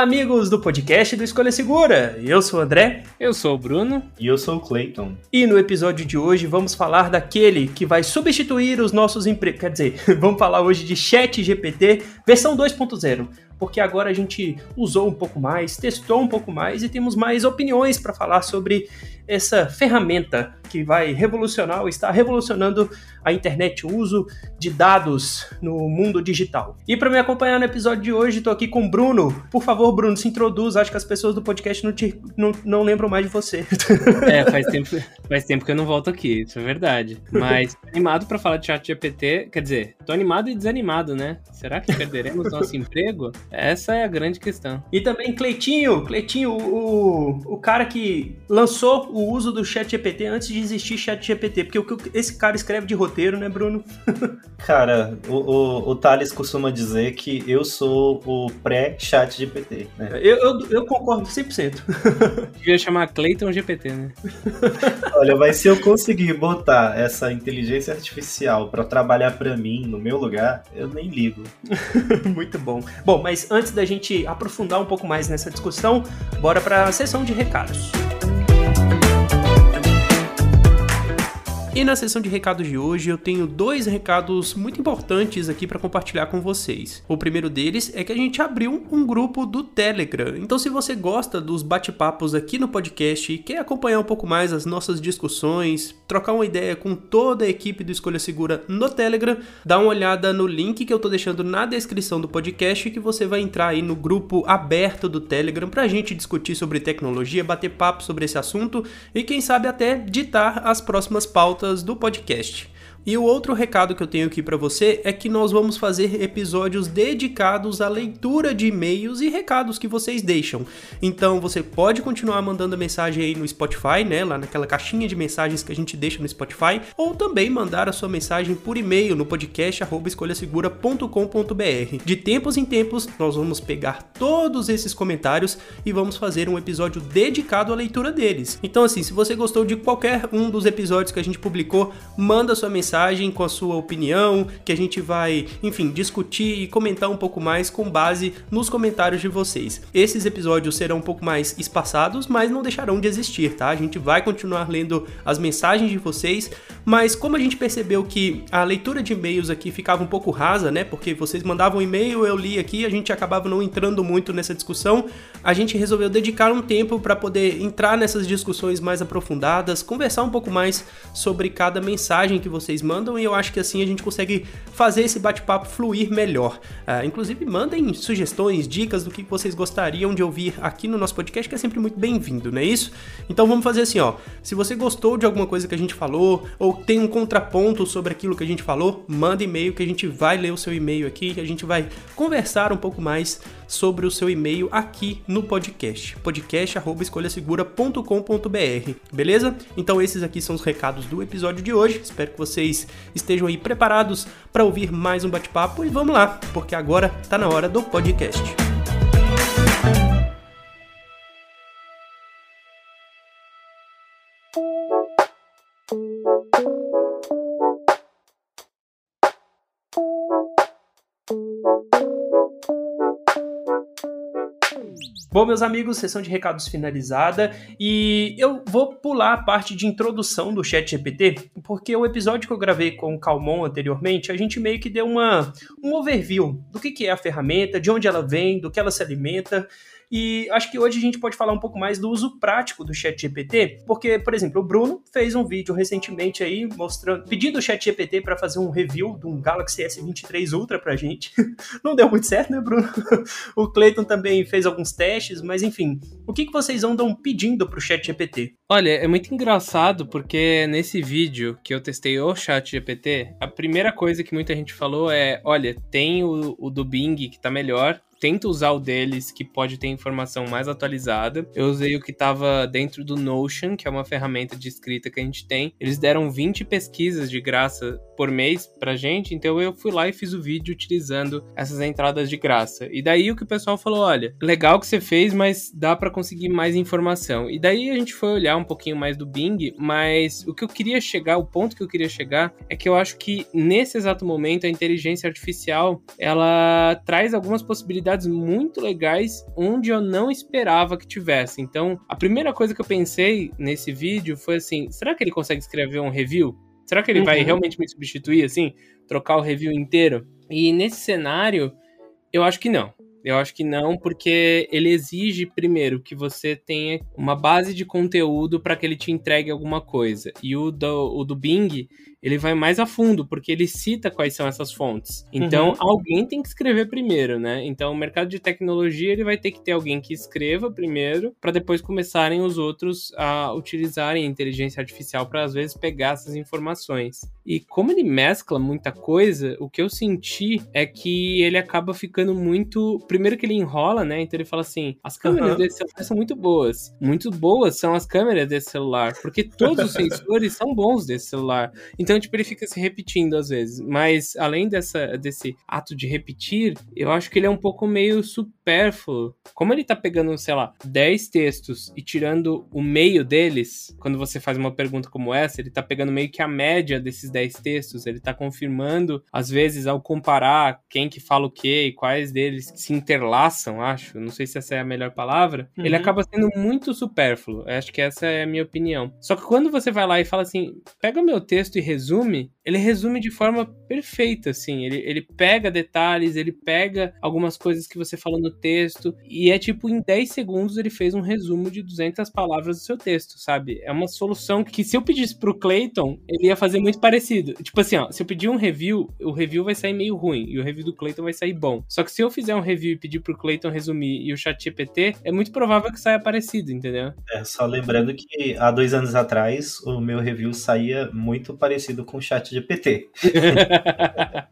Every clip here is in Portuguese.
Olá, amigos do podcast do Escolha Segura. Eu sou o André. Eu sou o Bruno. E eu sou o Clayton. E no episódio de hoje vamos falar daquele que vai substituir os nossos empregos. Quer dizer, vamos falar hoje de Chat GPT versão 2.0 porque agora a gente usou um pouco mais, testou um pouco mais e temos mais opiniões para falar sobre essa ferramenta que vai revolucionar ou está revolucionando a internet, o uso de dados no mundo digital. E para me acompanhar no episódio de hoje, estou aqui com o Bruno. Por favor, Bruno, se introduz. Acho que as pessoas do podcast não, te, não, não lembram mais de você. É, faz tempo, faz tempo que eu não volto aqui, isso é verdade. Mas animado para falar de chat GPT, quer dizer, tô animado e desanimado, né? Será que perderemos nosso emprego? Essa é a grande questão. E também Cleitinho, Cleitinho, o, o cara que lançou o uso do chat GPT antes de existir chat GPT, porque o que esse cara escreve de roteiro, né, Bruno? cara, o, o, o Thales costuma dizer que eu sou o pré-chat GPT, né? Eu, eu, eu concordo 100%. Devia chamar Cleiton GPT, né? Olha, mas se eu conseguir botar essa inteligência artificial para trabalhar para mim, no meu lugar, eu nem ligo. Muito bom. Bom, mas antes da gente aprofundar um pouco mais nessa discussão, bora para a sessão de recados. E na sessão de recados de hoje eu tenho dois recados muito importantes aqui para compartilhar com vocês. O primeiro deles é que a gente abriu um grupo do Telegram. Então se você gosta dos bate-papos aqui no podcast e quer acompanhar um pouco mais as nossas discussões, trocar uma ideia com toda a equipe do Escolha Segura no Telegram, dá uma olhada no link que eu tô deixando na descrição do podcast que você vai entrar aí no grupo aberto do Telegram pra gente discutir sobre tecnologia, bater papo sobre esse assunto e quem sabe até ditar as próximas pautas do podcast. E o outro recado que eu tenho aqui para você é que nós vamos fazer episódios dedicados à leitura de e-mails e recados que vocês deixam. Então você pode continuar mandando mensagem aí no Spotify, né, lá naquela caixinha de mensagens que a gente deixa no Spotify, ou também mandar a sua mensagem por e-mail no podcast escolhasegura.com.br. De tempos em tempos nós vamos pegar todos esses comentários e vamos fazer um episódio dedicado à leitura deles. Então assim, se você gostou de qualquer um dos episódios que a gente publicou, manda sua mensagem mensagem com a sua opinião, que a gente vai, enfim, discutir e comentar um pouco mais com base nos comentários de vocês. Esses episódios serão um pouco mais espaçados, mas não deixarão de existir, tá? A gente vai continuar lendo as mensagens de vocês, mas como a gente percebeu que a leitura de e-mails aqui ficava um pouco rasa, né? Porque vocês mandavam e-mail, eu li aqui, a gente acabava não entrando muito nessa discussão, a gente resolveu dedicar um tempo para poder entrar nessas discussões mais aprofundadas, conversar um pouco mais sobre cada mensagem que vocês vocês mandam e eu acho que assim a gente consegue fazer esse bate-papo fluir melhor. Uh, inclusive, mandem sugestões, dicas do que vocês gostariam de ouvir aqui no nosso podcast, que é sempre muito bem-vindo, não é isso? Então vamos fazer assim, ó. Se você gostou de alguma coisa que a gente falou, ou tem um contraponto sobre aquilo que a gente falou, manda e-mail que a gente vai ler o seu e-mail aqui, que a gente vai conversar um pouco mais sobre o seu e-mail aqui no podcast. podcast@escolhasegura.com.br. Beleza? Então esses aqui são os recados do episódio de hoje. Espero que vocês estejam aí preparados para ouvir mais um bate-papo e vamos lá, porque agora está na hora do podcast. Bom, meus amigos, sessão de recados finalizada e eu vou pular a parte de introdução do Chat GPT, porque o episódio que eu gravei com o Calmon anteriormente, a gente meio que deu uma, um overview do que, que é a ferramenta, de onde ela vem, do que ela se alimenta. E acho que hoje a gente pode falar um pouco mais do uso prático do ChatGPT, porque, por exemplo, o Bruno fez um vídeo recentemente aí mostrando, pedindo o ChatGPT para fazer um review de um Galaxy S23 Ultra pra gente. Não deu muito certo, né, Bruno? o Clayton também fez alguns testes, mas enfim, o que, que vocês andam pedindo pro ChatGPT? Olha, é muito engraçado porque nesse vídeo que eu testei o ChatGPT, a primeira coisa que muita gente falou é: olha, tem o, o do Bing que tá melhor, tento usar o deles, que pode ter informação mais atualizada. Eu usei o que estava dentro do Notion, que é uma ferramenta de escrita que a gente tem. Eles deram 20 pesquisas de graça por mês pra gente, então eu fui lá e fiz o vídeo utilizando essas entradas de graça. E daí o que o pessoal falou, olha, legal que você fez, mas dá para conseguir mais informação. E daí a gente foi olhar um pouquinho mais do Bing, mas o que eu queria chegar, o ponto que eu queria chegar é que eu acho que nesse exato momento a inteligência artificial, ela traz algumas possibilidades possibilidades muito legais onde eu não esperava que tivesse. Então, a primeira coisa que eu pensei nesse vídeo foi assim: será que ele consegue escrever um review? Será que ele uhum. vai realmente me substituir assim? Trocar o review inteiro? E nesse cenário, eu acho que não. Eu acho que não, porque ele exige, primeiro, que você tenha uma base de conteúdo para que ele te entregue alguma coisa. E o do, o do Bing, ele vai mais a fundo, porque ele cita quais são essas fontes. Então, uhum. alguém tem que escrever primeiro, né? Então, o mercado de tecnologia, ele vai ter que ter alguém que escreva primeiro, para depois começarem os outros a utilizarem a inteligência artificial para, às vezes, pegar essas informações. E como ele mescla muita coisa, o que eu senti é que ele acaba ficando muito. Primeiro que ele enrola, né? Então ele fala assim: as câmeras uhum. desse celular são muito boas. Muito boas são as câmeras desse celular, porque todos os sensores são bons desse celular. Então, então, tipo, ele fica se repetindo às vezes. Mas além dessa, desse ato de repetir, eu acho que ele é um pouco meio supérfluo. Como ele tá pegando, sei lá, 10 textos e tirando o meio deles, quando você faz uma pergunta como essa, ele tá pegando meio que a média desses 10 textos, ele tá confirmando, às vezes, ao comparar quem que fala o quê e quais deles se interlaçam, acho. Não sei se essa é a melhor palavra. Uhum. Ele acaba sendo muito supérfluo. Eu acho que essa é a minha opinião. Só que quando você vai lá e fala assim, pega o meu texto e resume resume, ele resume de forma perfeita, assim. Ele, ele pega detalhes, ele pega algumas coisas que você falou no texto, e é tipo, em 10 segundos ele fez um resumo de 200 palavras do seu texto, sabe? É uma solução que se eu pedisse pro Clayton, ele ia fazer muito parecido. Tipo assim, ó, se eu pedir um review, o review vai sair meio ruim, e o review do Clayton vai sair bom. Só que se eu fizer um review e pedir pro Clayton resumir e o chat GPT, é muito provável que saia parecido, entendeu? É, só lembrando que há dois anos atrás, o meu review saía muito parecido com o chat GPT.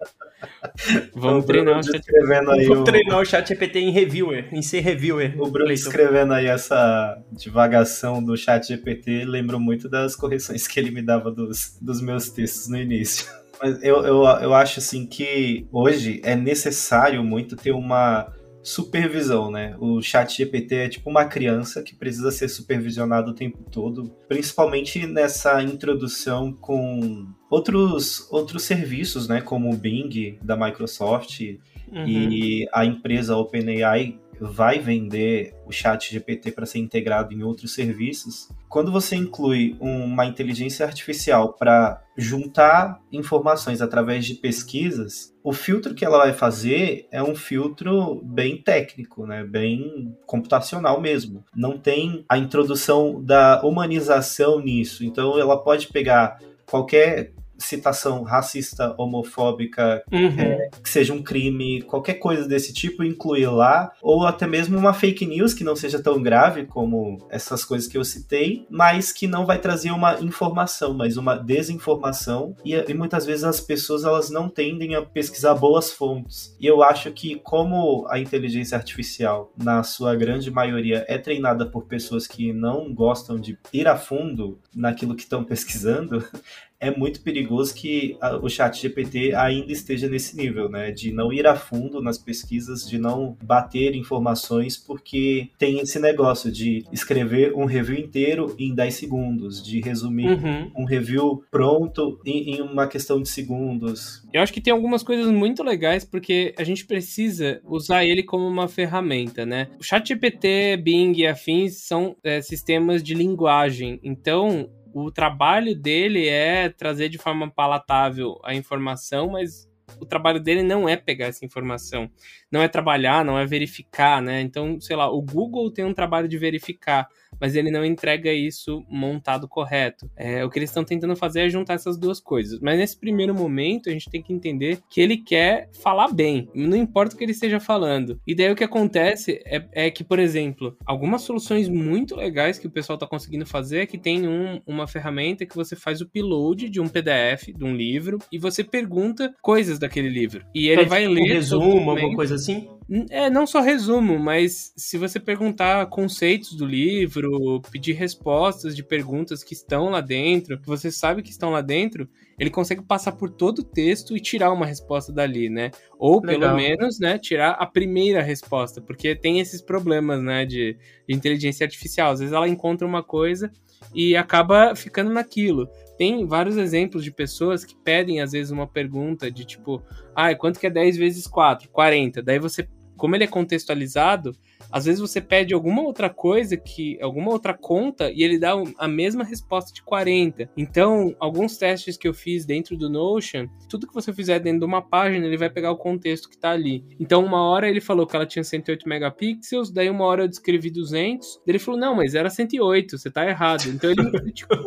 Vamos treinar o chat aí Vamos o... treinar o chat GPT em reviewer, em ser reviewer. O Bruno escrevendo aí essa divagação do chat GPT, lembro muito das correções que ele me dava dos, dos meus textos no início. Mas eu, eu, eu acho assim que hoje é necessário muito ter uma supervisão, né? O chat GPT é tipo uma criança que precisa ser supervisionado o tempo todo, principalmente nessa introdução com outros, outros serviços, né? Como o Bing da Microsoft uhum. e a empresa OpenAI vai vender o chat GPT para ser integrado em outros serviços, quando você inclui uma inteligência artificial para juntar informações através de pesquisas, o filtro que ela vai fazer é um filtro bem técnico, né? bem computacional mesmo. Não tem a introdução da humanização nisso. Então ela pode pegar qualquer citação racista, homofóbica, uhum. é, que seja um crime, qualquer coisa desse tipo, incluir lá, ou até mesmo uma fake news que não seja tão grave como essas coisas que eu citei, mas que não vai trazer uma informação, mas uma desinformação, e, e muitas vezes as pessoas elas não tendem a pesquisar boas fontes. E eu acho que como a inteligência artificial, na sua grande maioria, é treinada por pessoas que não gostam de ir a fundo naquilo que estão pesquisando, é muito perigoso que o chat GPT ainda esteja nesse nível, né? De não ir a fundo nas pesquisas, de não bater informações, porque tem esse negócio de escrever um review inteiro em 10 segundos, de resumir uhum. um review pronto em, em uma questão de segundos. Eu acho que tem algumas coisas muito legais, porque a gente precisa usar ele como uma ferramenta, né? O chat GPT, Bing e afins são é, sistemas de linguagem, então o trabalho dele é trazer de forma palatável a informação, mas o trabalho dele não é pegar essa informação, não é trabalhar, não é verificar, né? Então, sei lá, o Google tem um trabalho de verificar, mas ele não entrega isso montado correto. É, o que eles estão tentando fazer é juntar essas duas coisas. Mas nesse primeiro momento, a gente tem que entender que ele quer falar bem, não importa o que ele esteja falando. E daí o que acontece é, é que, por exemplo, algumas soluções muito legais que o pessoal está conseguindo fazer é que tem um, uma ferramenta que você faz o upload de um PDF, de um livro, e você pergunta coisas daquele livro. E ele vai ler. Um resumo, alguma coisa assim? É, não só resumo, mas se você perguntar conceitos do livro, pedir respostas de perguntas que estão lá dentro, que você sabe que estão lá dentro, ele consegue passar por todo o texto e tirar uma resposta dali, né? Ou Legal. pelo menos, né, tirar a primeira resposta, porque tem esses problemas, né, de, de inteligência artificial. Às vezes ela encontra uma coisa e acaba ficando naquilo. Tem vários exemplos de pessoas que pedem, às vezes, uma pergunta de tipo, ah, quanto que é 10 vezes 4? 40. Daí você como ele é contextualizado, às vezes você pede alguma outra coisa que alguma outra conta e ele dá a mesma resposta de 40. Então, alguns testes que eu fiz dentro do Notion, tudo que você fizer dentro de uma página, ele vai pegar o contexto que está ali. Então, uma hora ele falou que ela tinha 108 megapixels, daí uma hora eu descrevi 200, ele falou: "Não, mas era 108, você está errado". Então ele criticou,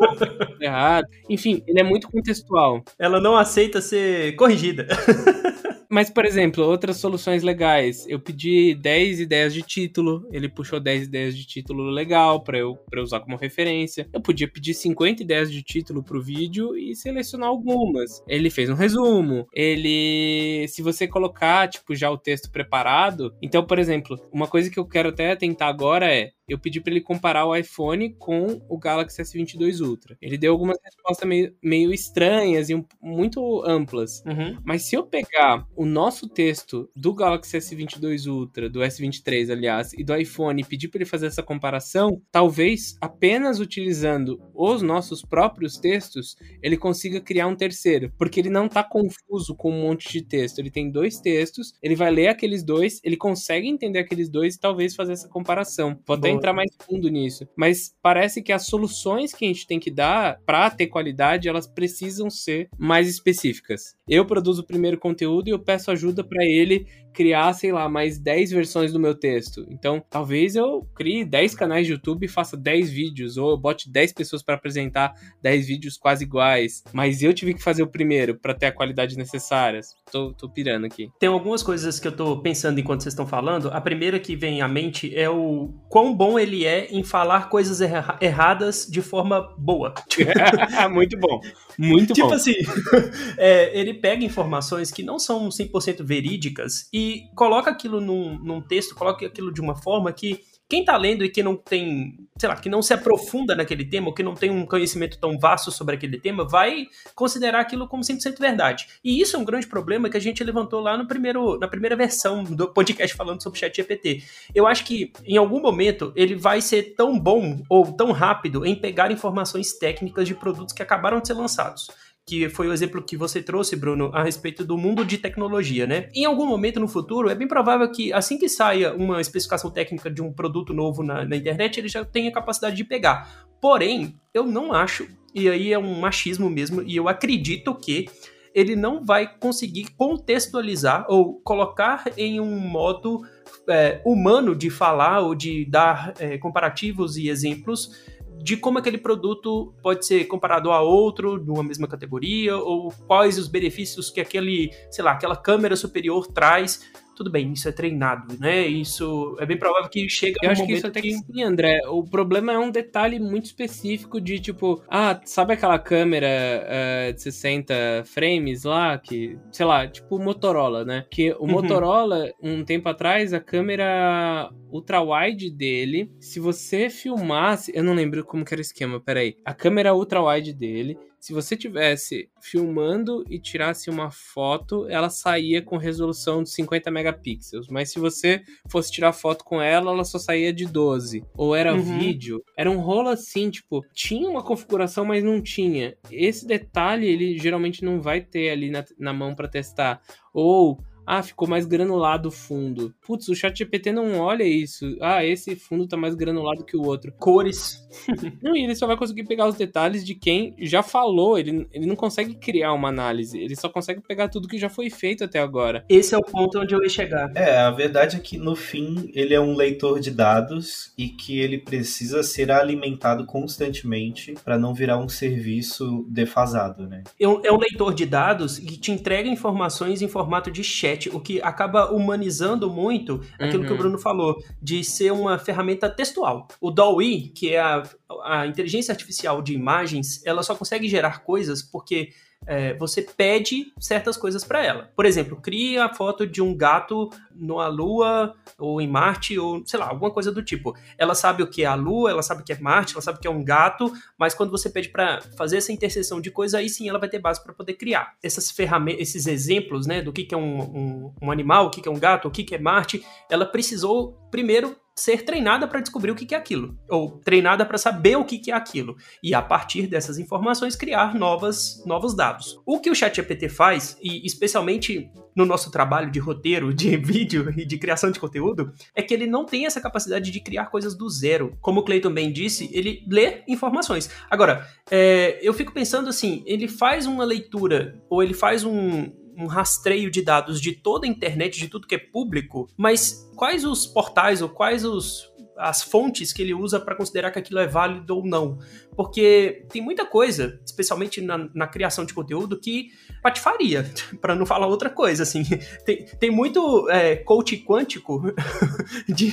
errado. Enfim, ele é muito contextual. Ela não aceita ser corrigida. Mas, por exemplo, outras soluções legais. Eu pedi 10 ideias de título, ele puxou 10 ideias de título legal para eu, eu usar como referência. Eu podia pedir 50 ideias de título pro vídeo e selecionar algumas. Ele fez um resumo. Ele. Se você colocar, tipo, já o texto preparado. Então, por exemplo, uma coisa que eu quero até tentar agora é eu pedi para ele comparar o iPhone com o Galaxy S22 Ultra. Ele deu algumas respostas meio, meio estranhas e um, muito amplas. Uhum. Mas se eu pegar o nosso texto do Galaxy S22 Ultra, do S23, aliás, e do iPhone e pedir para ele fazer essa comparação, talvez apenas utilizando os nossos próprios textos, ele consiga criar um terceiro, porque ele não está confuso com um monte de texto. Ele tem dois textos, ele vai ler aqueles dois, ele consegue entender aqueles dois e talvez fazer essa comparação. Vou até entrar mais fundo nisso. Mas parece que as soluções que a gente tem que dar para ter qualidade, elas precisam ser mais específicas. Eu produzo o primeiro conteúdo e eu peço ajuda para ele criar, sei lá, mais 10 versões do meu texto. Então, talvez eu crie 10 canais de YouTube e faça 10 vídeos, ou eu bote 10 pessoas para apresentar 10 vídeos quase iguais. Mas eu tive que fazer o primeiro para ter a qualidade necessária. Tô, tô pirando aqui. Tem algumas coisas que eu tô pensando enquanto vocês estão falando. A primeira que vem à mente é o quão bom ele é em falar coisas erra erradas de forma boa. Muito bom. Muito tipo bom. Tipo assim, é, ele pega informações que não são 100% verídicas e coloca aquilo num, num texto, coloca aquilo de uma forma que quem tá lendo e que não tem, sei lá, que não se aprofunda naquele tema, ou que não tem um conhecimento tão vasto sobre aquele tema, vai considerar aquilo como 100% verdade. E isso é um grande problema que a gente levantou lá no primeiro, na primeira versão do podcast falando sobre o chat GPT. Eu acho que em algum momento ele vai ser tão bom ou tão rápido em pegar informações técnicas de produtos que acabaram de ser lançados que foi o exemplo que você trouxe, Bruno, a respeito do mundo de tecnologia, né? Em algum momento no futuro, é bem provável que assim que saia uma especificação técnica de um produto novo na, na internet, ele já tenha capacidade de pegar. Porém, eu não acho, e aí é um machismo mesmo, e eu acredito que ele não vai conseguir contextualizar ou colocar em um modo é, humano de falar ou de dar é, comparativos e exemplos de como aquele produto pode ser comparado a outro de uma mesma categoria, ou quais os benefícios que aquele, sei lá, aquela câmera superior traz tudo bem, isso é treinado, né? Isso é bem provável que chega Eu um acho que isso até que sim, André. O problema é um detalhe muito específico de tipo, ah, sabe aquela câmera uh, de 60 frames lá que, sei lá, tipo Motorola, né? Que o uhum. Motorola, um tempo atrás, a câmera ultra wide dele, se você filmasse, eu não lembro como que era o esquema, peraí. A câmera ultra wide dele, se você tivesse filmando e tirasse uma foto, ela saía com resolução de 50 megapixels. Mas se você fosse tirar foto com ela, ela só saía de 12. Ou era uhum. vídeo. Era um rolo assim, tipo, tinha uma configuração, mas não tinha. Esse detalhe ele geralmente não vai ter ali na, na mão para testar. Ou ah, ficou mais granulado o fundo. Putz, o chat GPT não olha isso. Ah, esse fundo tá mais granulado que o outro. Cores. não, e ele só vai conseguir pegar os detalhes de quem já falou. Ele, ele não consegue criar uma análise. Ele só consegue pegar tudo que já foi feito até agora. Esse é o ponto onde eu ia chegar. É, a verdade é que no fim ele é um leitor de dados e que ele precisa ser alimentado constantemente para não virar um serviço defasado, né? É um leitor de dados que te entrega informações em formato de chat, o que acaba humanizando muito aquilo uhum. que o uhum. Bruno falou, de ser uma ferramenta textual. O DALL-E, que é a, a inteligência artificial de imagens, ela só consegue gerar coisas porque é, você pede certas coisas para ela. Por exemplo, cria a foto de um gato na Lua ou em Marte ou sei lá, alguma coisa do tipo. Ela sabe o que é a Lua, ela sabe o que é Marte, ela sabe o que é um gato, mas quando você pede para fazer essa interseção de coisas, aí sim ela vai ter base para poder criar essas ferramentas, esses exemplos, né, do que, que é um, um, um animal, o que, que é um gato, o que, que é Marte. Ela precisou primeiro ser treinada para descobrir o que é aquilo, ou treinada para saber o que é aquilo, e a partir dessas informações criar novas, novos dados. O que o ChatGPT faz, e especialmente no nosso trabalho de roteiro, de vídeo e de criação de conteúdo, é que ele não tem essa capacidade de criar coisas do zero. Como o Clayton bem disse, ele lê informações. Agora, é, eu fico pensando assim, ele faz uma leitura, ou ele faz um, um rastreio de dados de toda a internet, de tudo que é público, mas quais os portais ou quais os as fontes que ele usa para considerar que aquilo é válido ou não. Porque tem muita coisa, especialmente na, na criação de conteúdo, que patifaria, para não falar outra coisa, assim. Tem, tem muito é, coach quântico de,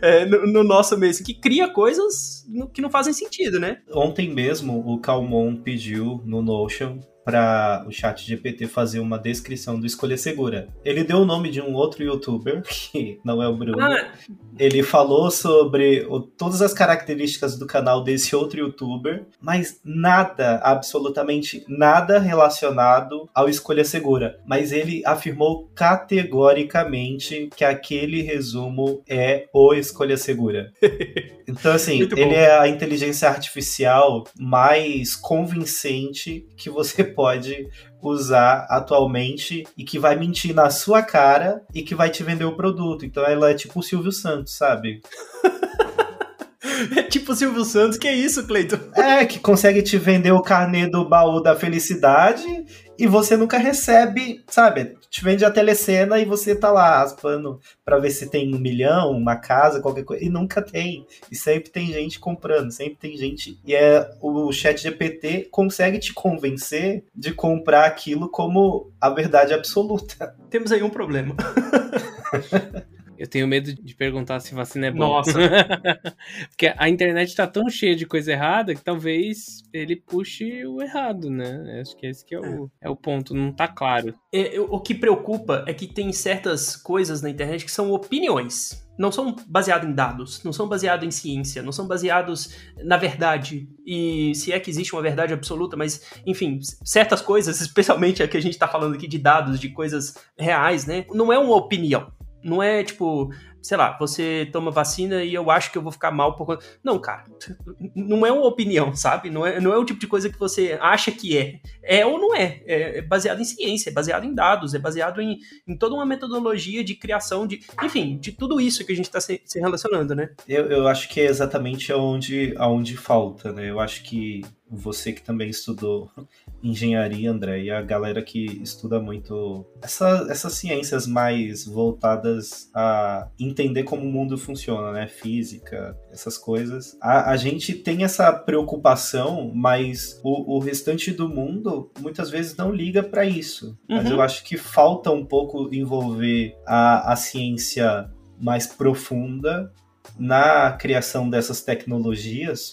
é, no, no, nosso meio, assim, que cria coisas que não fazem sentido, né? Ontem mesmo, o Calmon pediu no Notion para o chat GPT fazer uma descrição do Escolha Segura. Ele deu o nome de um outro youtuber, que não é o Bruno. Ah. Ele falou sobre o, todas as características do canal desse outro youtuber, mas nada, absolutamente nada relacionado ao Escolha Segura. Mas ele afirmou categoricamente que aquele resumo é o Escolha Segura. Então, assim, ele é a inteligência artificial mais convincente que você pode usar atualmente e que vai mentir na sua cara e que vai te vender o produto. Então ela é tipo o Silvio Santos, sabe? É tipo o Silvio Santos, que é isso, Cleiton? É, que consegue te vender o carnê do baú da felicidade e você nunca recebe, sabe? Te vende a telecena e você tá lá raspando para ver se tem um milhão, uma casa, qualquer coisa, e nunca tem. E sempre tem gente comprando, sempre tem gente. E é o chat GPT consegue te convencer de comprar aquilo como a verdade absoluta. Temos aí um problema. Eu tenho medo de perguntar se vacina é boa. Nossa. Porque a internet tá tão cheia de coisa errada que talvez ele puxe o errado, né? Acho que esse que é o, é. é o ponto, não tá claro. É, o que preocupa é que tem certas coisas na internet que são opiniões não são baseados em dados, não são baseados em ciência, não são baseados na verdade. E se é que existe uma verdade absoluta, mas, enfim, certas coisas, especialmente a que a gente está falando aqui de dados, de coisas reais, né? Não é uma opinião. Não é tipo, sei lá, você toma vacina e eu acho que eu vou ficar mal por conta. Não, cara, não é uma opinião, sabe? Não é, não é o tipo de coisa que você acha que é. É ou não é. É, é baseado em ciência, é baseado em dados, é baseado em, em toda uma metodologia de criação de. Enfim, de tudo isso que a gente está se, se, relacionando, né? Eu, eu acho que é exatamente aonde, aonde falta, né? Eu acho que você que também estudou engenharia, André, e a galera que estuda muito essa, essas ciências mais voltadas a entender como o mundo funciona, né? Física, essas coisas. A, a gente tem essa preocupação, mas o, o restante do mundo muitas vezes não liga para isso. Uhum. Mas eu acho que falta um pouco envolver a, a ciência mais profunda na criação dessas tecnologias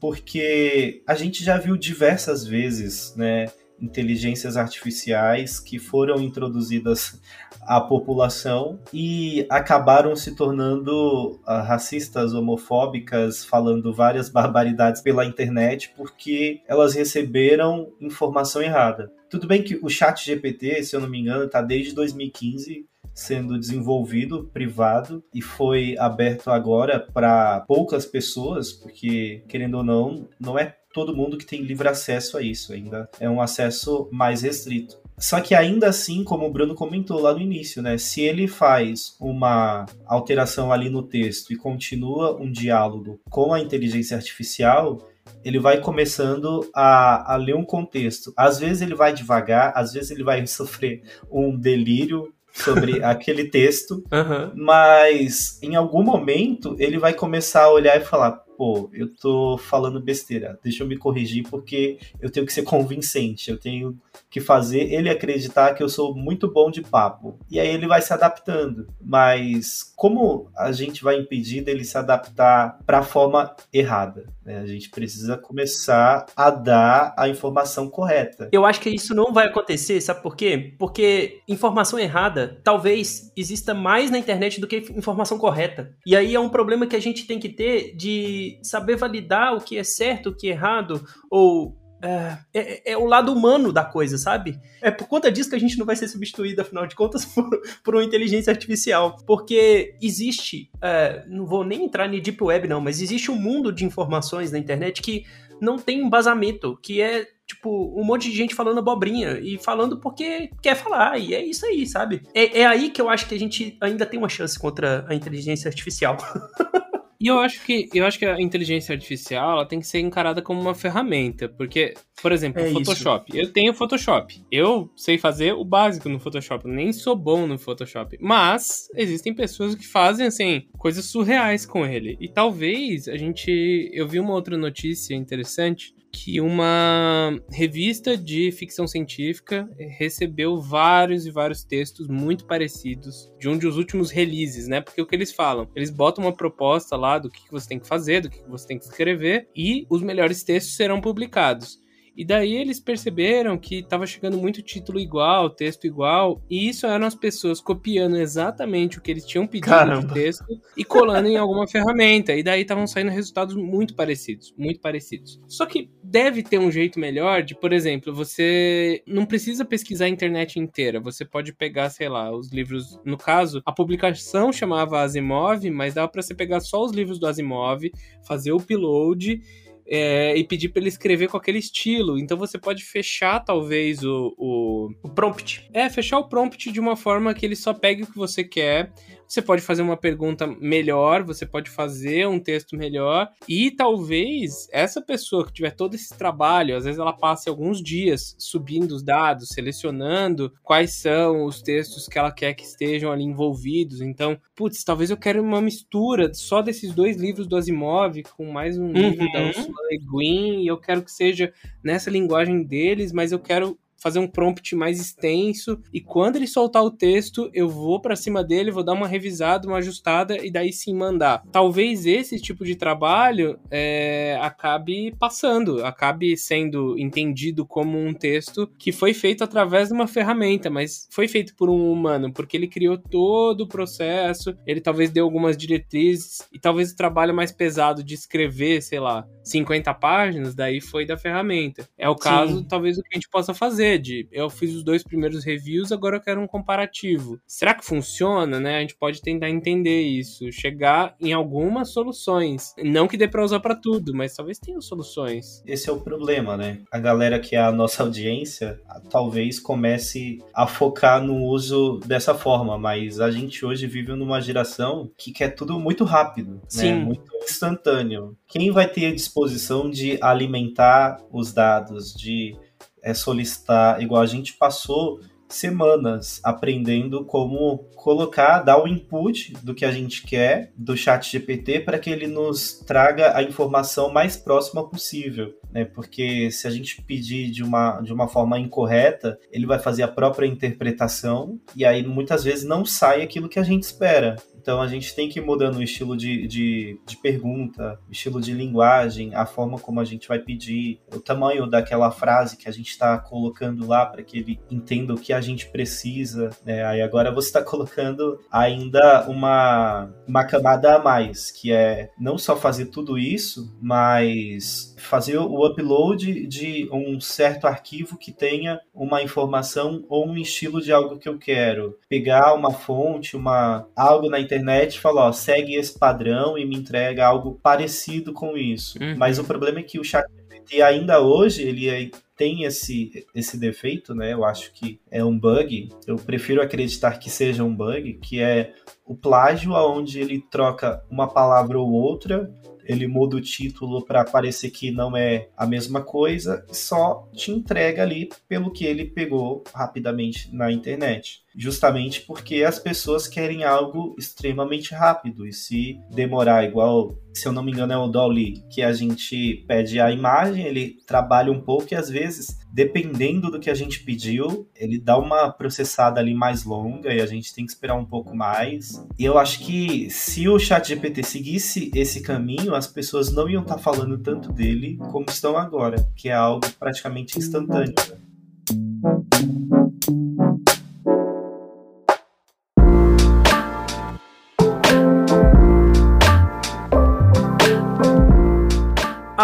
porque a gente já viu diversas vezes, né, inteligências artificiais que foram introduzidas à população e acabaram se tornando uh, racistas, homofóbicas, falando várias barbaridades pela internet porque elas receberam informação errada. Tudo bem que o chat GPT, se eu não me engano, está desde 2015 sendo desenvolvido privado e foi aberto agora para poucas pessoas, porque querendo ou não, não é todo mundo que tem livre acesso a isso, ainda é um acesso mais restrito. Só que ainda assim, como o Bruno comentou lá no início, né? Se ele faz uma alteração ali no texto e continua um diálogo com a inteligência artificial, ele vai começando a, a ler um contexto. Às vezes ele vai devagar, às vezes ele vai sofrer um delírio sobre aquele texto, Aham. mas em algum momento ele vai começar a olhar e falar: pô, eu tô falando besteira, deixa eu me corrigir porque eu tenho que ser convincente, eu tenho que fazer ele acreditar que eu sou muito bom de papo. E aí ele vai se adaptando. Mas como a gente vai impedir dele se adaptar para a forma errada? Né? A gente precisa começar a dar a informação correta. Eu acho que isso não vai acontecer, sabe por quê? Porque informação errada talvez exista mais na internet do que informação correta. E aí é um problema que a gente tem que ter de saber validar o que é certo, o que é errado, ou é, é, é o lado humano da coisa, sabe? É por conta disso que a gente não vai ser substituído, afinal de contas, por, por uma inteligência artificial. Porque existe, é, não vou nem entrar em Deep Web não, mas existe um mundo de informações na internet que não tem embasamento, que é tipo, um monte de gente falando abobrinha e falando porque quer falar, e é isso aí, sabe? É, é aí que eu acho que a gente ainda tem uma chance contra a inteligência artificial. E eu acho que eu acho que a inteligência artificial ela tem que ser encarada como uma ferramenta, porque, por exemplo, É o Photoshop. Eu tenho Photoshop. Eu sei fazer o básico no Photoshop, nem sou bom no Photoshop, mas existem pessoas que fazem assim coisas surreais com ele. E talvez a gente eu vi uma outra notícia interessante que uma revista de ficção científica recebeu vários e vários textos muito parecidos de um dos últimos releases, né? Porque o que eles falam? Eles botam uma proposta lá do que você tem que fazer, do que você tem que escrever, e os melhores textos serão publicados. E daí eles perceberam que estava chegando muito título igual, texto igual, e isso eram as pessoas copiando exatamente o que eles tinham pedido Caramba. de texto e colando em alguma ferramenta. E daí estavam saindo resultados muito parecidos, muito parecidos. Só que deve ter um jeito melhor de, por exemplo, você não precisa pesquisar a internet inteira. Você pode pegar, sei lá, os livros. No caso, a publicação chamava Asimov, mas dava para você pegar só os livros do Asimov, fazer o upload é, e pedir para ele escrever com aquele estilo. Então você pode fechar, talvez, o, o. O prompt. É, fechar o prompt de uma forma que ele só pegue o que você quer. Você pode fazer uma pergunta melhor, você pode fazer um texto melhor. E talvez essa pessoa que tiver todo esse trabalho, às vezes ela passe alguns dias subindo os dados, selecionando quais são os textos que ela quer que estejam ali envolvidos. Então, putz, talvez eu quero uma mistura só desses dois livros do Asimov com mais um livro da Uhum. Ursula Le Guin, e eu quero que seja nessa linguagem deles, mas eu quero fazer um prompt mais extenso e quando ele soltar o texto, eu vou pra cima dele, vou dar uma revisada, uma ajustada e daí sim mandar. Talvez esse tipo de trabalho é, acabe passando, acabe sendo entendido como um texto que foi feito através de uma ferramenta, mas foi feito por um humano, porque ele criou todo o processo, ele talvez deu algumas diretrizes e talvez o trabalho mais pesado de escrever, sei lá, 50 páginas, daí foi da ferramenta. É o caso, Sim. talvez, o que a gente possa fazer, de eu fiz os dois primeiros reviews, agora eu quero um comparativo. Será que funciona, né? A gente pode tentar entender isso, chegar em algumas soluções. Não que dê pra usar pra tudo, mas talvez tenha soluções. Esse é o problema, né? A galera que é a nossa audiência talvez comece a focar no uso dessa forma, mas a gente hoje vive numa geração que quer tudo muito rápido, Sim. né? Muito instantâneo. Quem vai ter a disposição de alimentar os dados, de é, solicitar, igual a gente passou semanas aprendendo como colocar, dar o input do que a gente quer do chat GPT para que ele nos traga a informação mais próxima possível, né? Porque se a gente pedir de uma, de uma forma incorreta, ele vai fazer a própria interpretação e aí muitas vezes não sai aquilo que a gente espera. Então a gente tem que ir mudando o estilo de, de, de pergunta, estilo de linguagem, a forma como a gente vai pedir, o tamanho daquela frase que a gente está colocando lá para que ele entenda o que a gente precisa. Né? Aí agora você está colocando ainda uma, uma camada a mais, que é não só fazer tudo isso, mas fazer o upload de um certo arquivo que tenha uma informação ou um estilo de algo que eu quero. Pegar uma fonte, uma algo na internet e falar, ó, segue esse padrão e me entrega algo parecido com isso. Uhum. Mas o problema é que o chat GPT ainda hoje ele é, tem esse, esse defeito, né? Eu acho que é um bug. Eu prefiro acreditar que seja um bug, que é o plágio, onde ele troca uma palavra ou outra ele muda o título para parecer que não é a mesma coisa, só te entrega ali pelo que ele pegou rapidamente na internet. Justamente porque as pessoas querem algo extremamente rápido e se demorar igual, se eu não me engano é o Dolly, que a gente pede a imagem, ele trabalha um pouco e às vezes, dependendo do que a gente pediu, ele dá uma processada ali mais longa e a gente tem que esperar um pouco mais. E eu acho que se o ChatGPT seguisse esse caminho, as pessoas não iam estar tá falando tanto dele como estão agora, que é algo praticamente instantâneo. Né?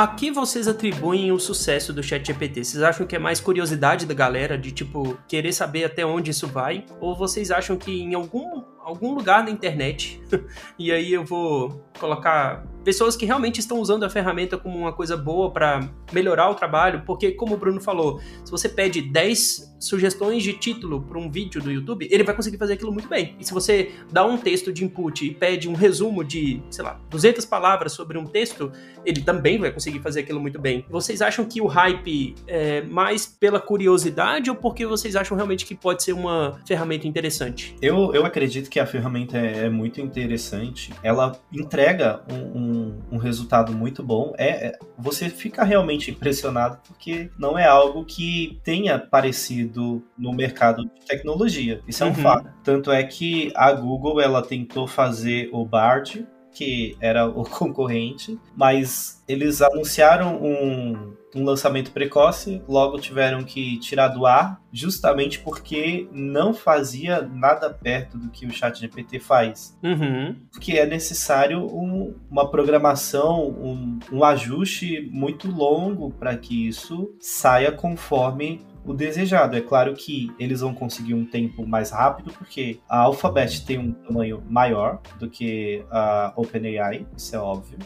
A que vocês atribuem o sucesso do ChatGPT? Vocês acham que é mais curiosidade da galera de tipo querer saber até onde isso vai? Ou vocês acham que em algum algum lugar na internet, e aí eu vou colocar pessoas que realmente estão usando a ferramenta como uma coisa boa para melhorar o trabalho, porque como o Bruno falou, se você pede 10 sugestões de título para um vídeo do YouTube, ele vai conseguir fazer aquilo muito bem. E se você dá um texto de input e pede um resumo de, sei lá, 200 palavras sobre um texto, ele também vai conseguir fazer aquilo muito bem. Vocês acham que o hype é mais pela curiosidade ou porque vocês acham realmente que pode ser uma ferramenta interessante? Eu, eu acredito que a ferramenta é, é muito interessante. Ela entrega um, um, um resultado muito bom. É, é, você fica realmente impressionado porque não é algo que tenha aparecido no mercado de tecnologia. Isso é um uhum. fato. Tanto é que a Google ela tentou fazer o Bard, que era o concorrente, mas eles anunciaram um, um lançamento precoce, logo tiveram que tirar do ar, justamente porque não fazia nada perto do que o ChatGPT faz. Uhum. Porque é necessário um, uma programação, um, um ajuste muito longo para que isso saia conforme o desejado. É claro que eles vão conseguir um tempo mais rápido, porque a Alphabet tem um tamanho maior do que a OpenAI, isso é óbvio.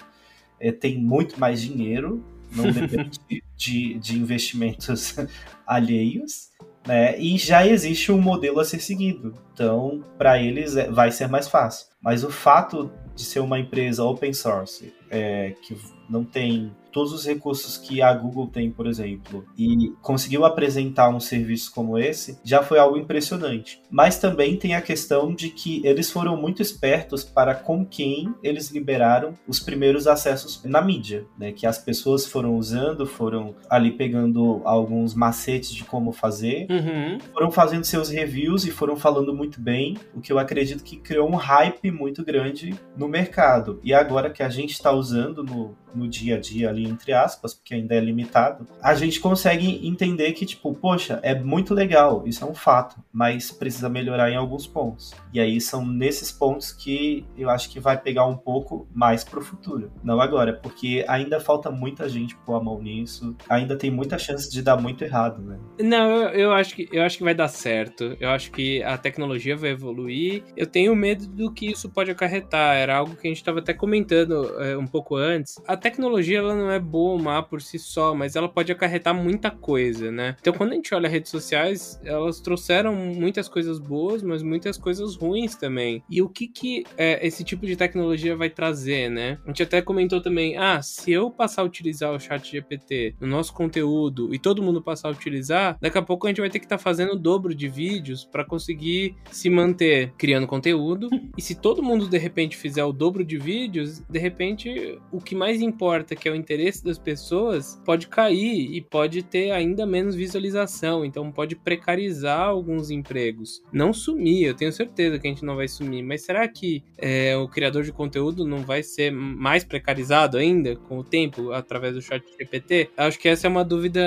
É, tem muito mais dinheiro, não depende de, de investimentos alheios, né? E já existe um modelo a ser seguido. Então, para eles é, vai ser mais fácil. Mas o fato de ser uma empresa open source, é, que não tem todos os recursos que a Google tem, por exemplo, e conseguiu apresentar um serviço como esse, já foi algo impressionante. Mas também tem a questão de que eles foram muito espertos para com quem eles liberaram os primeiros acessos na mídia, né? Que as pessoas foram usando, foram ali pegando alguns macetes de como fazer, uhum. foram fazendo seus reviews e foram falando muito bem, o que eu acredito que criou um hype muito grande no mercado. E agora que a gente está usando no, no dia a dia ali, entre aspas, porque ainda é limitado, a gente consegue entender que, tipo, poxa, é muito legal, isso é um fato, mas precisa melhorar em alguns pontos. E aí são nesses pontos que eu acho que vai pegar um pouco mais pro futuro. Não agora, porque ainda falta muita gente pôr a mão nisso, ainda tem muita chance de dar muito errado, né? Não, eu, eu acho que eu acho que vai dar certo. Eu acho que a tecnologia vai evoluir. Eu tenho medo do que isso pode acarretar. Era algo que a gente estava até comentando é, um pouco antes. A tecnologia ela não é boa ou má por si só, mas ela pode acarretar muita coisa, né? Então, quando a gente olha redes sociais, elas trouxeram muitas coisas boas, mas muitas coisas ruins também. E o que que é, esse tipo de tecnologia vai trazer, né? A gente até comentou também, ah, se eu passar a utilizar o chat GPT no nosso conteúdo e todo mundo passar a utilizar, daqui a pouco a gente vai ter que estar tá fazendo o dobro de vídeos para conseguir se manter criando conteúdo. E se todo mundo de repente fizer o dobro de vídeos, de repente o que mais importa que é o interesse das pessoas, pode cair e pode ter ainda menos visualização. Então pode precarizar alguns empregos. Não sumir, eu tenho certeza que a gente não vai sumir. Mas será que é, o criador de conteúdo não vai ser mais precarizado ainda com o tempo através do chat GPT? Acho que essa é uma dúvida,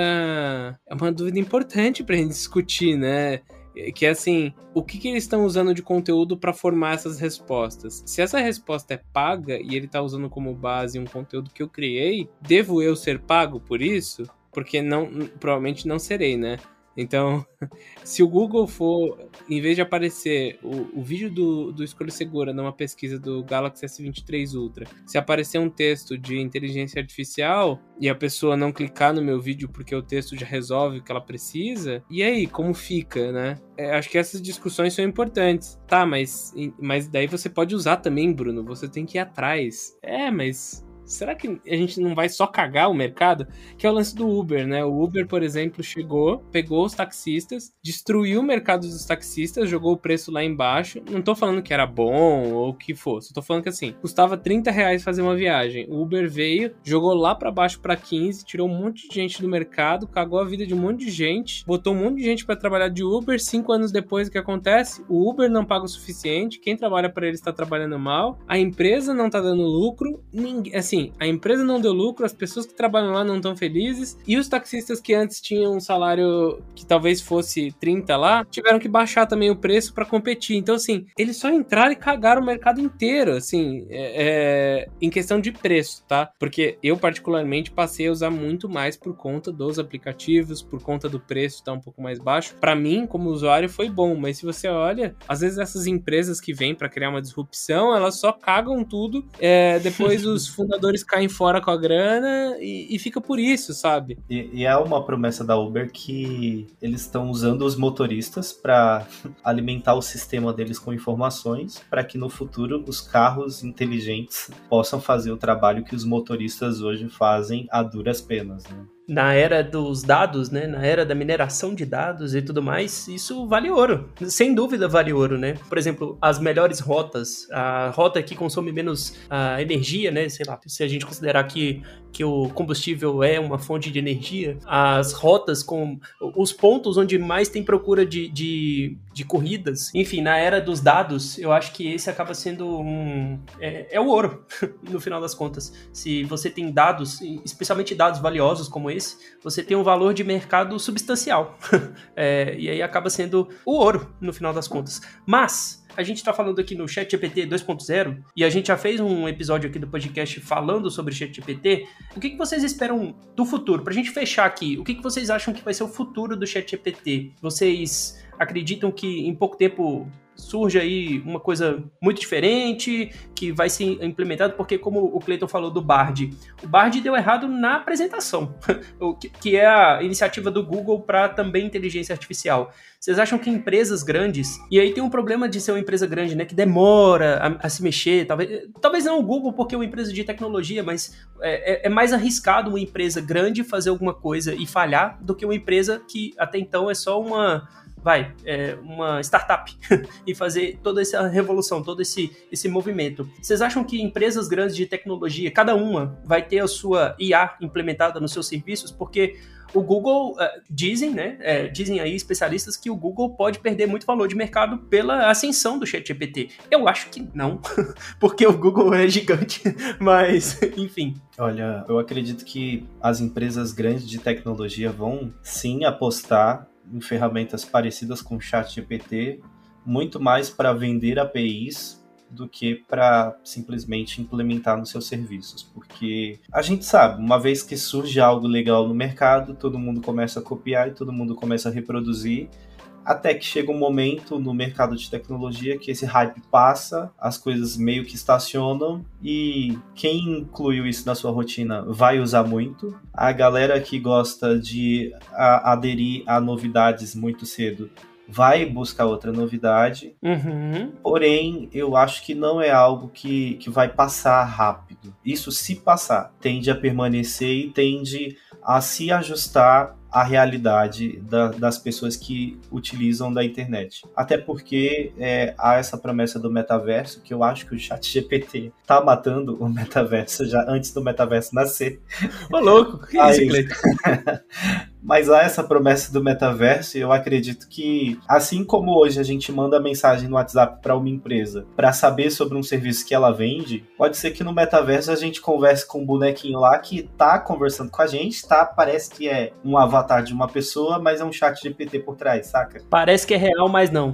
é uma dúvida importante para a gente discutir, né? Que é assim, o que, que eles estão usando de conteúdo para formar essas respostas? Se essa resposta é paga e ele está usando como base um conteúdo que eu criei, devo eu ser pago por isso? Porque não, provavelmente não serei, né? Então, se o Google for, em vez de aparecer o, o vídeo do, do Escolha Segura numa pesquisa do Galaxy S23 Ultra, se aparecer um texto de inteligência artificial e a pessoa não clicar no meu vídeo porque o texto já resolve o que ela precisa, e aí, como fica, né? É, acho que essas discussões são importantes. Tá, mas, mas daí você pode usar também, Bruno. Você tem que ir atrás. É, mas será que a gente não vai só cagar o mercado? Que é o lance do Uber, né? O Uber, por exemplo, chegou, pegou os taxistas, destruiu o mercado dos taxistas, jogou o preço lá embaixo. Não tô falando que era bom ou que fosse, tô falando que assim, custava 30 reais fazer uma viagem. O Uber veio, jogou lá para baixo para 15, tirou um monte de gente do mercado, cagou a vida de um monte de gente, botou um monte de gente para trabalhar de Uber. Cinco anos depois, o que acontece? O Uber não paga o suficiente, quem trabalha para ele está trabalhando mal, a empresa não tá dando lucro, ninguém, assim, assim, a empresa não deu lucro, as pessoas que trabalham lá não estão felizes, e os taxistas que antes tinham um salário que talvez fosse 30 lá, tiveram que baixar também o preço para competir. Então, assim, eles só entraram e cagaram o mercado inteiro, assim, é, é, em questão de preço, tá? Porque eu, particularmente, passei a usar muito mais por conta dos aplicativos, por conta do preço estar tá um pouco mais baixo. Para mim, como usuário, foi bom, mas se você olha, às vezes essas empresas que vêm para criar uma disrupção, elas só cagam tudo, é, depois os fundadores vendedores caem fora com a grana e, e fica por isso, sabe? E, e, é uma promessa da Uber que eles estão usando os motoristas para alimentar o sistema deles com informações para que no futuro os carros inteligentes possam fazer o trabalho que os motoristas hoje fazem a duras penas, né? Na era dos dados, né, na era da mineração de dados e tudo mais, isso vale ouro. Sem dúvida vale ouro, né? Por exemplo, as melhores rotas, a rota que consome menos uh, energia, né, sei lá, se a gente considerar que, que o combustível é uma fonte de energia, as rotas com os pontos onde mais tem procura de, de, de corridas, enfim, na era dos dados, eu acho que esse acaba sendo um... é, é o ouro, no final das contas. Se você tem dados, especialmente dados valiosos como esse, você tem um valor de mercado substancial. é, e aí acaba sendo o ouro, no final das contas. Mas, a gente está falando aqui no ChatGPT 2.0 e a gente já fez um episódio aqui do podcast falando sobre ChatGPT. O que, que vocês esperam do futuro? Para a gente fechar aqui, o que, que vocês acham que vai ser o futuro do ChatGPT? Vocês acreditam que em pouco tempo surge aí uma coisa muito diferente que vai ser implementado, porque como o Cleiton falou do Bard, o Bard deu errado na apresentação, que é a iniciativa do Google para também inteligência artificial. Vocês acham que empresas grandes, e aí tem um problema de ser uma empresa grande, né, que demora a, a se mexer, talvez, talvez não o Google porque é uma empresa de tecnologia, mas é, é, é mais arriscado uma empresa grande fazer alguma coisa e falhar do que uma empresa que até então é só uma vai, é, uma startup e fazer toda essa revolução, todo esse, esse movimento. Vocês acham que empresas grandes de tecnologia, cada uma vai ter a sua IA implementada nos seus serviços? Porque o Google, uh, dizem, né, é, dizem aí especialistas que o Google pode perder muito valor de mercado pela ascensão do ChatGPT. Eu acho que não, porque o Google é gigante, mas enfim. Olha, eu acredito que as empresas grandes de tecnologia vão sim apostar em ferramentas parecidas com o ChatGPT, muito mais para vender APIs do que para simplesmente implementar nos seus serviços, porque a gente sabe, uma vez que surge algo legal no mercado, todo mundo começa a copiar e todo mundo começa a reproduzir até que chega um momento no mercado de tecnologia que esse hype passa, as coisas meio que estacionam e quem incluiu isso na sua rotina vai usar muito. A galera que gosta de a, aderir a novidades muito cedo vai buscar outra novidade. Uhum. Porém, eu acho que não é algo que, que vai passar rápido. Isso, se passar, tende a permanecer e tende a se ajustar à realidade da, das pessoas que utilizam da internet. Até porque é, há essa promessa do metaverso, que eu acho que o chat GPT tá matando o metaverso já antes do metaverso nascer. Ô louco, que Aí, isso, Mas há essa promessa do metaverso e eu acredito que, assim como hoje a gente manda mensagem no WhatsApp para uma empresa para saber sobre um serviço que ela vende, pode ser que no metaverso a gente converse com um bonequinho lá que tá conversando com a gente, tá? Parece que é um avatar de uma pessoa, mas é um chat GPT por trás, saca? Parece que é real, mas não.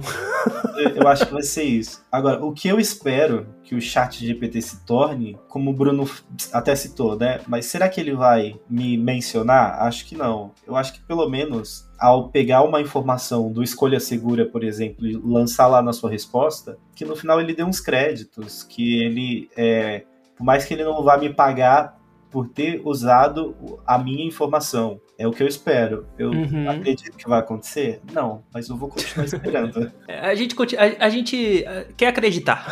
eu, eu acho que vai ser isso. Agora, o que eu espero que o chat GPT se torne, como o Bruno até citou, né? Mas será que ele vai me mencionar? Acho que não. Eu acho que pelo menos ao pegar uma informação do Escolha Segura, por exemplo, e lançar lá na sua resposta, que no final ele dê uns créditos, que ele, é, por mais que ele não vá me pagar por ter usado a minha informação. É o que eu espero. Eu uhum. acredito que vai acontecer? Não, mas eu vou continuar esperando. A, gente, a, a gente quer acreditar.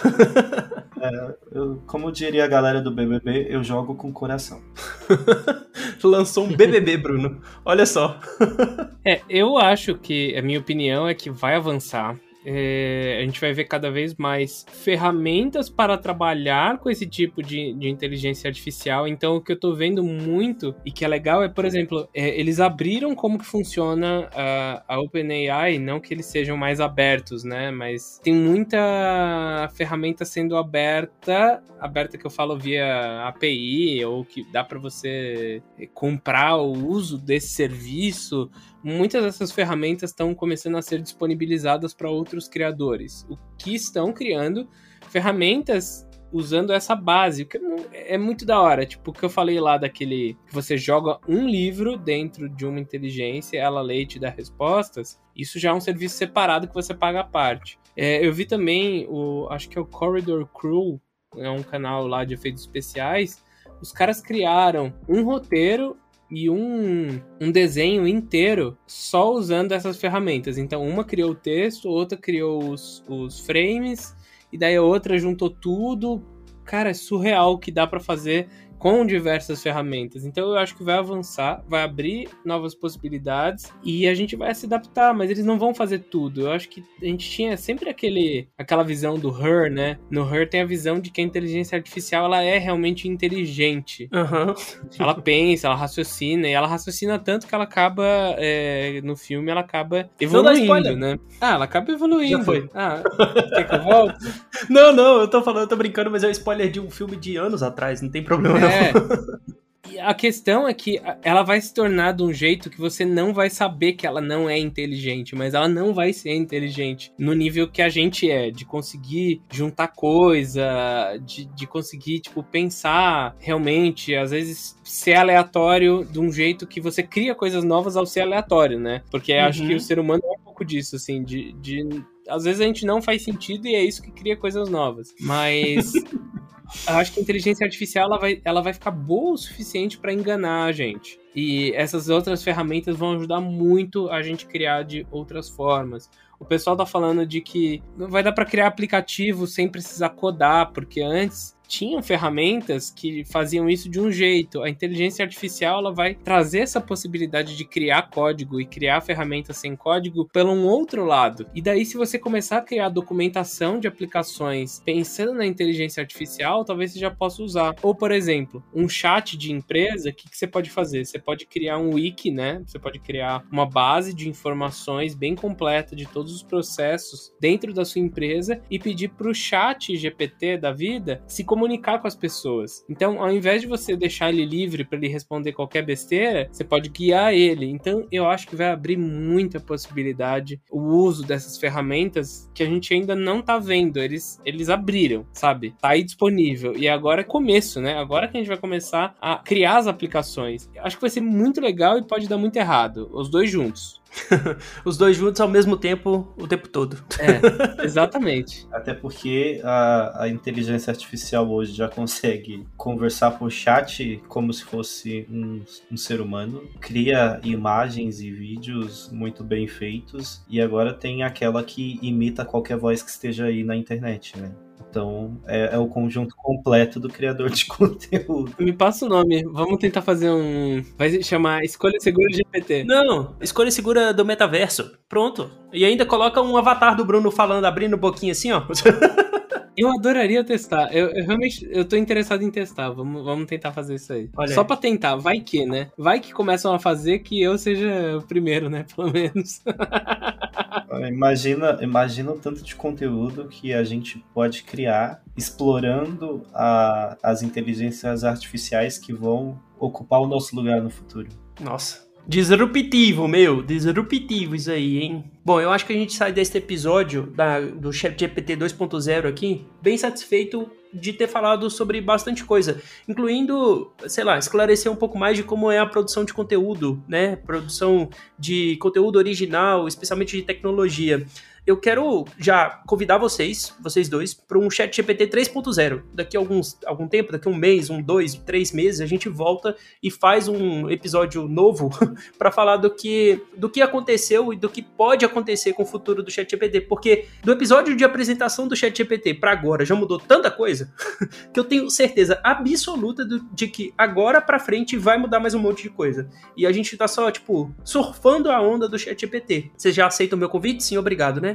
é, eu, como diria a galera do BBB, eu jogo com o coração. Lançou um BBB, Bruno. Olha só. é, eu acho que, a minha opinião é que vai avançar é, a gente vai ver cada vez mais ferramentas para trabalhar com esse tipo de, de inteligência artificial. Então, o que eu estou vendo muito e que é legal é, por exemplo, é, eles abriram como que funciona a, a OpenAI, não que eles sejam mais abertos, né? Mas tem muita ferramenta sendo aberta, aberta que eu falo via API ou que dá para você comprar o uso desse serviço muitas dessas ferramentas estão começando a ser disponibilizadas para outros criadores, o que estão criando ferramentas usando essa base, o que é muito da hora. Tipo, o que eu falei lá daquele que você joga um livro dentro de uma inteligência, ela lê e te dá respostas. Isso já é um serviço separado que você paga a parte. É, eu vi também o, acho que é o Corridor Crew, é um canal lá de efeitos especiais. Os caras criaram um roteiro e um, um desenho inteiro só usando essas ferramentas. Então, uma criou o texto, outra criou os, os frames, e daí a outra juntou tudo. Cara, é surreal o que dá para fazer com diversas ferramentas. Então eu acho que vai avançar, vai abrir novas possibilidades e a gente vai se adaptar, mas eles não vão fazer tudo. Eu acho que a gente tinha sempre aquele aquela visão do Her, né? No Her tem a visão de que a inteligência artificial ela é realmente inteligente. Uhum. Ela pensa, ela raciocina e ela raciocina tanto que ela acaba é, no filme ela acaba evoluindo, né? Ah, ela acaba evoluindo. Já foi. Ah, quer que eu volte? Não, não, eu tô falando, eu tô brincando, mas é um spoiler de um filme de anos atrás, não tem problema é. não. É. a questão é que ela vai se tornar de um jeito que você não vai saber que ela não é inteligente, mas ela não vai ser inteligente no nível que a gente é, de conseguir juntar coisa, de, de conseguir, tipo, pensar realmente, às vezes ser aleatório de um jeito que você cria coisas novas ao ser aleatório, né? Porque uhum. acho que uhum. o ser humano é um pouco disso, assim, de, de às vezes a gente não faz sentido e é isso que cria coisas novas. Mas eu acho que a inteligência artificial ela vai, ela vai ficar boa o suficiente para enganar a gente. E essas outras ferramentas vão ajudar muito a gente criar de outras formas. O pessoal tá falando de que não vai dar para criar aplicativo sem precisar codar, porque antes tinham ferramentas que faziam isso de um jeito. A inteligência artificial ela vai trazer essa possibilidade de criar código e criar ferramentas sem código pelo um outro lado. E daí, se você começar a criar documentação de aplicações pensando na inteligência artificial, talvez você já possa usar. Ou, por exemplo, um chat de empresa, o que, que você pode fazer? Você pode criar um wiki, né? Você pode criar uma base de informações bem completa de todos os processos dentro da sua empresa e pedir para o chat GPT da vida se comunicar com as pessoas. Então, ao invés de você deixar ele livre para ele responder qualquer besteira, você pode guiar ele. Então, eu acho que vai abrir muita possibilidade o uso dessas ferramentas que a gente ainda não tá vendo. Eles, eles abriram, sabe? Tá aí disponível. E agora é começo, né? Agora que a gente vai começar a criar as aplicações. Acho que vai ser muito legal e pode dar muito errado. Os dois juntos. Os dois juntos ao mesmo tempo, o tempo todo. É, exatamente. Até porque a, a inteligência artificial hoje já consegue conversar por chat como se fosse um, um ser humano, cria imagens e vídeos muito bem feitos, e agora tem aquela que imita qualquer voz que esteja aí na internet, né? Então, é, é, o conjunto completo do criador de conteúdo. Me passa o nome. Vamos tentar fazer um. Vai chamar Escolha Segura GPT. Não, Escolha Segura do Metaverso. Pronto. E ainda coloca um avatar do Bruno falando, abrindo um pouquinho assim, ó. Eu adoraria testar. Eu, eu, realmente eu tô interessado em testar. Vamos, vamos tentar fazer isso aí. Olha Só aí. pra tentar. Vai que, né? Vai que começam a fazer que eu seja o primeiro, né? Pelo menos. Imagina, imagina o tanto de conteúdo que a gente pode criar explorando a, as inteligências artificiais que vão ocupar o nosso lugar no futuro. Nossa. Disruptivo, meu. Disruptivo isso aí, hein? Bom, eu acho que a gente sai deste episódio da, do GPT 2.0 aqui bem satisfeito de ter falado sobre bastante coisa, incluindo, sei lá, esclarecer um pouco mais de como é a produção de conteúdo, né? Produção de conteúdo original, especialmente de tecnologia eu quero já convidar vocês, vocês dois, para um chat GPT 3.0. Daqui a alguns, algum tempo, daqui a um mês, um, dois, três meses, a gente volta e faz um episódio novo para falar do que, do que aconteceu e do que pode acontecer com o futuro do chat GPT. Porque do episódio de apresentação do chat GPT para agora já mudou tanta coisa que eu tenho certeza absoluta do, de que agora para frente vai mudar mais um monte de coisa. E a gente tá só, tipo, surfando a onda do chat GPT. Vocês já aceitam o meu convite? Sim, obrigado, né?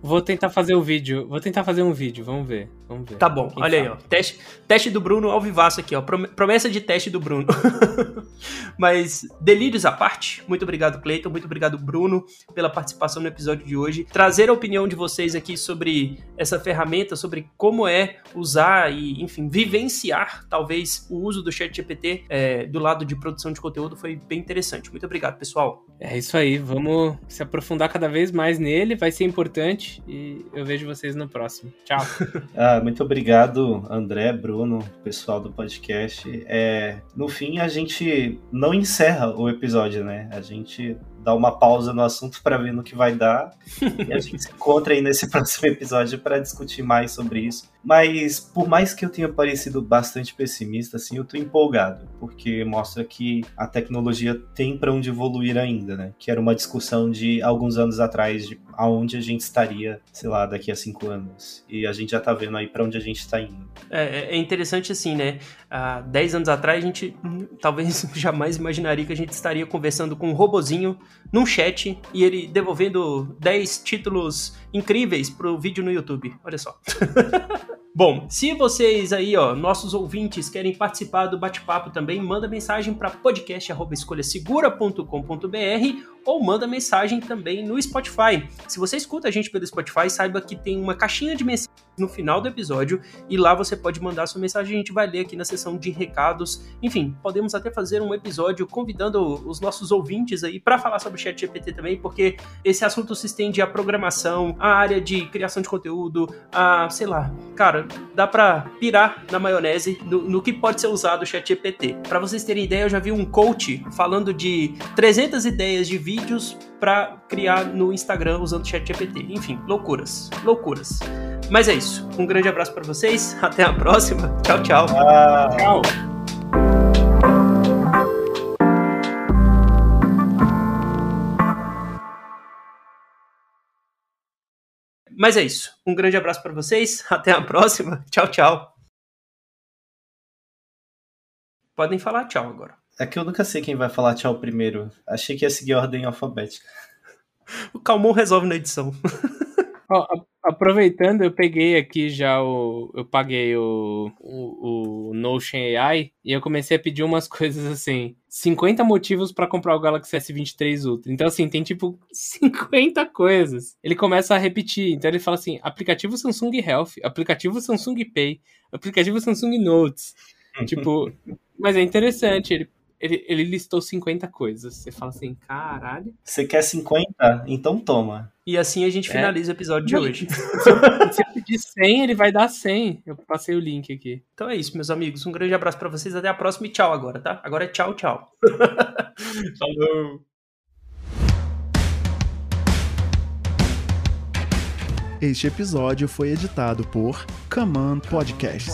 Vou tentar fazer o vídeo. Vou tentar fazer um vídeo, vamos ver. Vamos ver. Tá bom, Quem olha sabe? aí, ó. Teste, teste do Bruno ao vivaço aqui, ó. Promessa de teste do Bruno. Mas, delírios à parte, muito obrigado, Cleiton. Muito obrigado, Bruno, pela participação no episódio de hoje. Trazer a opinião de vocês aqui sobre essa ferramenta, sobre como é usar e, enfim, vivenciar, talvez, o uso do Chat GPT é, do lado de produção de conteúdo foi bem interessante. Muito obrigado, pessoal. É isso aí, vamos se aprofundar cada vez mais nele, vai ser importante e eu vejo vocês no próximo. Tchau. ah, muito obrigado, André, Bruno, pessoal do podcast. É, no fim, a gente não encerra o episódio, né? A gente dá uma pausa no assunto para ver no que vai dar. e a gente se encontra aí nesse próximo episódio para discutir mais sobre isso. Mas por mais que eu tenha parecido bastante pessimista, assim, eu tô empolgado, porque mostra que a tecnologia tem para onde evoluir ainda, né? Que era uma discussão de alguns anos atrás de aonde a gente estaria, sei lá, daqui a cinco anos. E a gente já tá vendo aí para onde a gente está indo. É, é, interessante assim, né? Há dez anos atrás a gente talvez jamais imaginaria que a gente estaria conversando com um robozinho num chat e ele devolvendo 10 títulos incríveis pro vídeo no YouTube. Olha só. Bom, se vocês aí, ó, nossos ouvintes querem participar do bate-papo também, manda mensagem para podcast@escolhasegura.com.br ou manda mensagem também no Spotify. Se você escuta a gente pelo Spotify, saiba que tem uma caixinha de mensagem no final do episódio e lá você pode mandar sua mensagem, a gente vai ler aqui na seção de recados. Enfim, podemos até fazer um episódio convidando os nossos ouvintes aí para falar sobre o Chat GPT também, porque esse assunto se estende à programação, à área de criação de conteúdo, a, sei lá, cara, dá para pirar na maionese no, no, que pode ser usado o Chat GPT. Para vocês terem ideia, eu já vi um coach falando de 300 ideias de vídeos para criar no Instagram usando o Chat GPT. Enfim, loucuras, loucuras. Mas é isso. Um grande abraço para vocês. Até a próxima. Tchau, tchau. Ah. Tchau. Mas é isso. Um grande abraço para vocês. Até a próxima. Tchau, tchau. Podem falar tchau agora. É que eu nunca sei quem vai falar tchau primeiro. Achei que ia seguir a ordem alfabética. O Calmon resolve na edição. Oh, aproveitando, eu peguei aqui já o. Eu paguei o, o, o, Notion AI e eu comecei a pedir umas coisas assim: 50 motivos para comprar o Galaxy S23 Ultra. Então, assim, tem tipo 50 coisas. Ele começa a repetir. Então, ele fala assim: aplicativo Samsung Health, aplicativo Samsung Pay, aplicativo Samsung Notes. tipo, mas é interessante. Ele ele, ele listou 50 coisas. Você fala assim, caralho. Você quer 50? Então toma. E assim a gente é. finaliza o episódio de hoje. Se eu, pedir 100, ele vai dar 100. Eu passei o link aqui. Então é isso, meus amigos. Um grande abraço para vocês. Até a próxima e tchau agora, tá? Agora é tchau, tchau. Falou. Este episódio foi editado por Command Podcast.